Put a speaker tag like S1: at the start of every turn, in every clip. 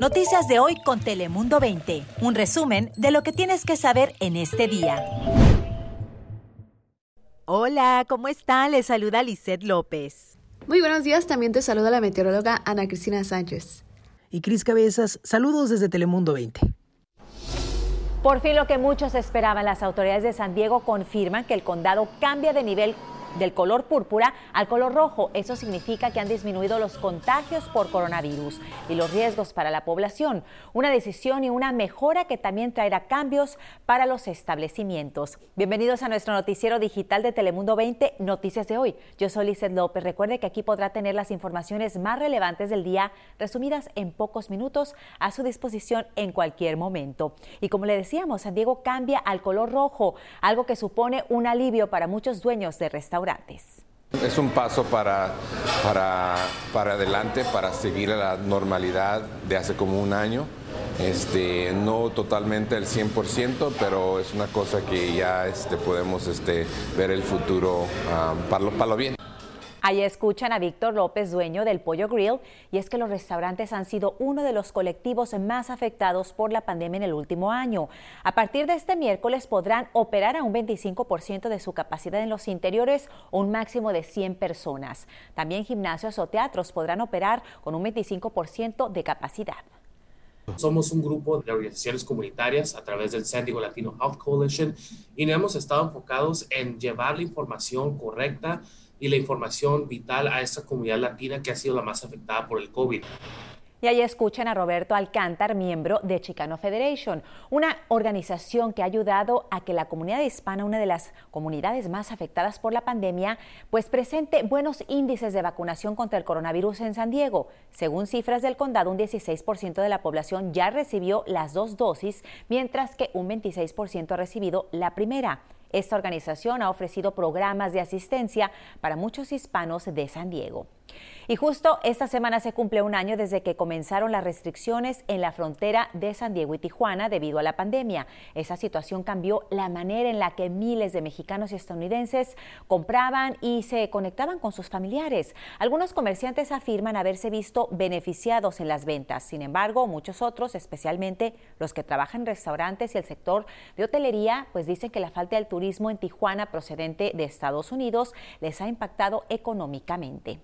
S1: Noticias de hoy con Telemundo 20. Un resumen de lo que tienes que saber en este día. Hola, ¿cómo está? Les saluda Lisette López.
S2: Muy buenos días, también te saluda la meteoróloga Ana Cristina Sánchez.
S3: Y Cris Cabezas, saludos desde Telemundo 20.
S1: Por fin lo que muchos esperaban, las autoridades de San Diego confirman que el condado cambia de nivel del color púrpura al color rojo. Eso significa que han disminuido los contagios por coronavirus y los riesgos para la población. Una decisión y una mejora que también traerá cambios para los establecimientos. Bienvenidos a nuestro noticiero digital de Telemundo 20, Noticias de hoy. Yo soy Lizeth López. Recuerde que aquí podrá tener las informaciones más relevantes del día, resumidas en pocos minutos, a su disposición en cualquier momento. Y como le decíamos, San Diego cambia al color rojo, algo que supone un alivio para muchos dueños de restaurantes
S4: es un paso para, para, para adelante, para seguir a la normalidad de hace como un año. Este, no totalmente el 100%, pero es una cosa que ya este, podemos este, ver el futuro ah, para, lo, para lo bien.
S1: Ahí escuchan a Víctor López, dueño del Pollo Grill, y es que los restaurantes han sido uno de los colectivos más afectados por la pandemia en el último año. A partir de este miércoles podrán operar a un 25% de su capacidad en los interiores un máximo de 100 personas. También gimnasios o teatros podrán operar con un 25% de capacidad.
S5: Somos un grupo de organizaciones comunitarias a través del San Diego Latino Health Coalition y hemos estado enfocados en llevar la información correcta y la información vital a esta comunidad latina que ha sido la más afectada por el COVID.
S1: Y ahí escuchan a Roberto Alcántar, miembro de Chicano Federation, una organización que ha ayudado a que la comunidad hispana, una de las comunidades más afectadas por la pandemia, pues presente buenos índices de vacunación contra el coronavirus en San Diego. Según cifras del condado, un 16% de la población ya recibió las dos dosis, mientras que un 26% ha recibido la primera. Esta organización ha ofrecido programas de asistencia para muchos hispanos de San Diego. Y justo esta semana se cumple un año desde que comenzaron las restricciones en la frontera de San Diego y Tijuana debido a la pandemia. Esa situación cambió la manera en la que miles de mexicanos y estadounidenses compraban y se conectaban con sus familiares. Algunos comerciantes afirman haberse visto beneficiados en las ventas. Sin embargo, muchos otros, especialmente los que trabajan en restaurantes y el sector de hotelería, pues dicen que la falta del turismo en Tijuana procedente de Estados Unidos les ha impactado económicamente.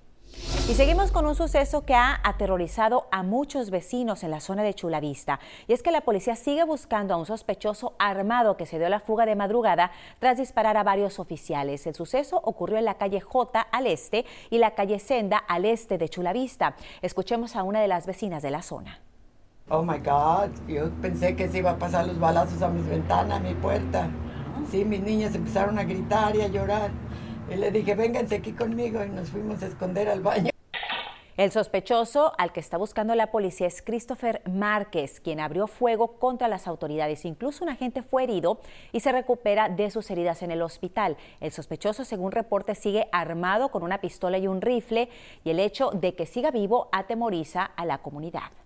S1: Y seguimos con un suceso que ha aterrorizado a muchos vecinos en la zona de Chulavista. Y es que la policía sigue buscando a un sospechoso armado que se dio la fuga de madrugada tras disparar a varios oficiales. El suceso ocurrió en la calle J al este y la calle Senda al este de Chulavista. Escuchemos a una de las vecinas de la zona.
S6: Oh my God, yo pensé que se iba a pasar los balazos a mis ventanas, a mi puerta. Sí, mis niñas empezaron a gritar y a llorar. Y le dije, vénganse aquí conmigo y nos fuimos a esconder al baño.
S1: El sospechoso al que está buscando la policía es Christopher Márquez, quien abrió fuego contra las autoridades. Incluso un agente fue herido y se recupera de sus heridas en el hospital. El sospechoso, según reporte, sigue armado con una pistola y un rifle y el hecho de que siga vivo atemoriza a la comunidad.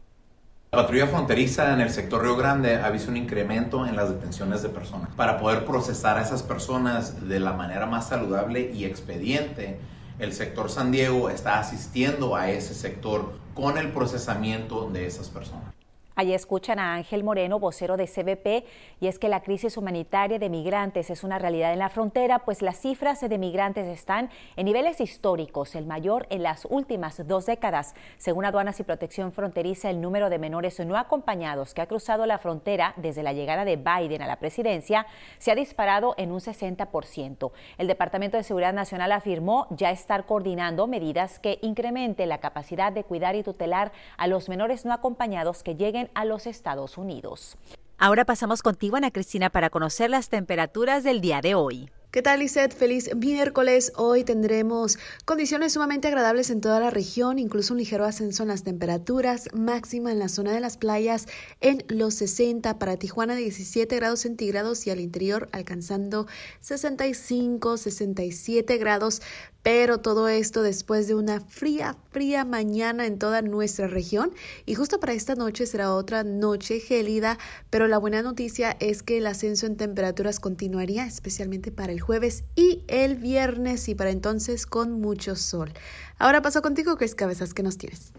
S7: La patrulla fronteriza en el sector Río Grande ha visto un incremento en las detenciones de personas. Para poder procesar a esas personas de la manera más saludable y expediente, el sector San Diego está asistiendo a ese sector con el procesamiento de esas personas.
S1: Allí escuchan a Ángel Moreno, vocero de CBP, y es que la crisis humanitaria de migrantes es una realidad en la frontera, pues las cifras de migrantes están en niveles históricos, el mayor en las últimas dos décadas. Según Aduanas y Protección Fronteriza, el número de menores no acompañados que ha cruzado la frontera desde la llegada de Biden a la presidencia se ha disparado en un 60%. El Departamento de Seguridad Nacional afirmó ya estar coordinando medidas que incrementen la capacidad de cuidar y tutelar a los menores no acompañados que lleguen a los Estados Unidos. Ahora pasamos contigo, Ana Cristina, para conocer las temperaturas del día de hoy.
S2: ¿Qué tal, Lisette? Feliz miércoles. Hoy tendremos condiciones sumamente agradables en toda la región, incluso un ligero ascenso en las temperaturas, máxima en la zona de las playas en los 60, para Tijuana 17 grados centígrados y al interior alcanzando 65, 67 grados pero todo esto después de una fría, fría mañana en toda nuestra región. Y justo para esta noche será otra noche gélida, pero la buena noticia es que el ascenso en temperaturas continuaría, especialmente para el jueves y el viernes, y para entonces con mucho sol. Ahora paso contigo, Chris Cabezas, ¿qué nos tienes?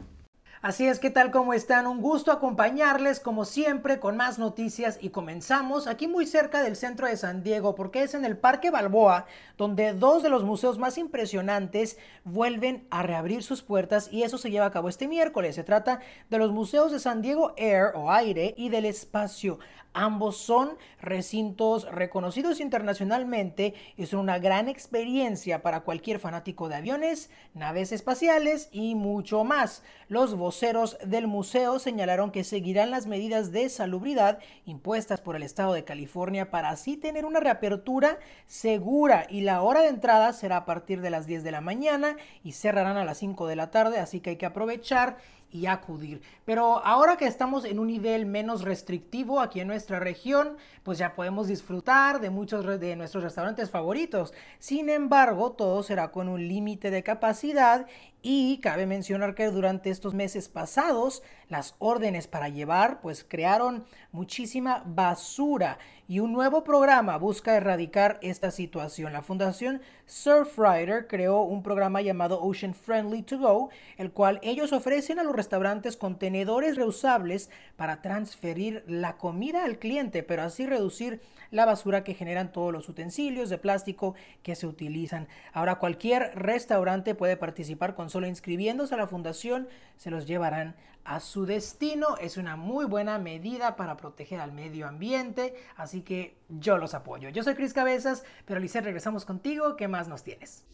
S3: Así es que tal como están, un gusto acompañarles como siempre con más noticias y comenzamos aquí muy cerca del centro de San Diego porque es en el Parque Balboa donde dos de los museos más impresionantes vuelven a reabrir sus puertas y eso se lleva a cabo este miércoles. Se trata de los museos de San Diego Air o aire y del espacio. Ambos son recintos reconocidos internacionalmente y son una gran experiencia para cualquier fanático de aviones, naves espaciales y mucho más. Los voceros del museo señalaron que seguirán las medidas de salubridad impuestas por el estado de California para así tener una reapertura segura y la hora de entrada será a partir de las 10 de la mañana y cerrarán a las 5 de la tarde, así que hay que aprovechar y acudir. Pero ahora que estamos en un nivel menos restrictivo aquí en nuestra región, pues ya podemos disfrutar de muchos de nuestros restaurantes favoritos. Sin embargo, todo será con un límite de capacidad y cabe mencionar que durante estos meses pasados las órdenes para llevar pues crearon muchísima basura y un nuevo programa busca erradicar esta situación. La Fundación Surfrider creó un programa llamado Ocean Friendly to Go, el cual ellos ofrecen a los restaurantes contenedores reusables para transferir la comida al cliente, pero así reducir la basura que generan todos los utensilios de plástico que se utilizan. Ahora cualquier restaurante puede participar con solo inscribiéndose a la fundación, se los llevarán a su destino. Es una muy buena medida para proteger al medio ambiente, así que yo los apoyo. Yo soy Cris Cabezas, pero Lice, regresamos contigo. ¿Qué más nos tienes?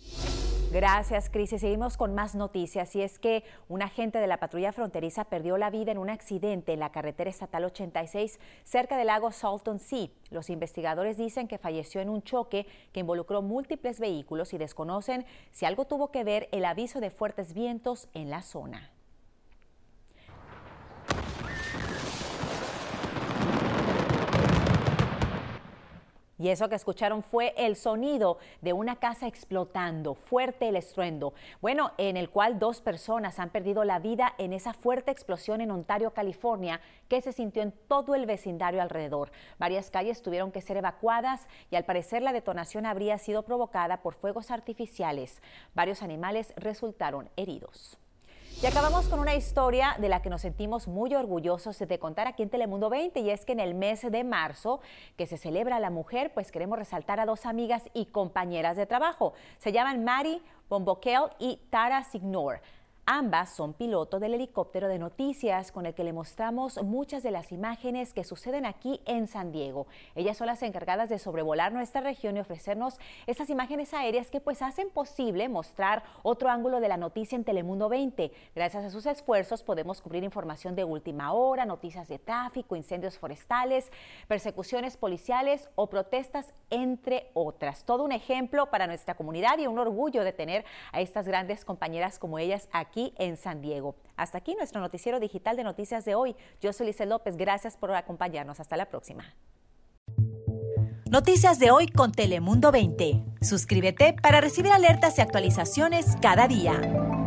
S1: Gracias, Cris. Seguimos con más noticias. Y es que un agente de la patrulla fronteriza perdió la vida en un accidente en la carretera estatal 86 cerca del lago Salton Sea. Los investigadores dicen que falleció en un choque que involucró múltiples vehículos y desconocen si algo tuvo que ver el aviso de fuertes vientos en la zona. Y eso que escucharon fue el sonido de una casa explotando, fuerte el estruendo, bueno, en el cual dos personas han perdido la vida en esa fuerte explosión en Ontario, California, que se sintió en todo el vecindario alrededor. Varias calles tuvieron que ser evacuadas y al parecer la detonación habría sido provocada por fuegos artificiales. Varios animales resultaron heridos. Y acabamos con una historia de la que nos sentimos muy orgullosos de contar aquí en Telemundo 20 y es que en el mes de marzo que se celebra la mujer, pues queremos resaltar a dos amigas y compañeras de trabajo. Se llaman Mari Bomboquel y Tara Signor. Ambas son pilotos del helicóptero de noticias con el que le mostramos muchas de las imágenes que suceden aquí en San Diego. Ellas son las encargadas de sobrevolar nuestra región y ofrecernos esas imágenes aéreas que pues hacen posible mostrar otro ángulo de la noticia en Telemundo 20. Gracias a sus esfuerzos podemos cubrir información de última hora, noticias de tráfico, incendios forestales, persecuciones policiales o protestas, entre otras. Todo un ejemplo para nuestra comunidad y un orgullo de tener a estas grandes compañeras como ellas aquí aquí en San Diego. Hasta aquí nuestro noticiero digital de noticias de hoy. Yo soy Lice López, gracias por acompañarnos. Hasta la próxima.
S8: Noticias de hoy con Telemundo 20. Suscríbete para recibir alertas y actualizaciones cada día.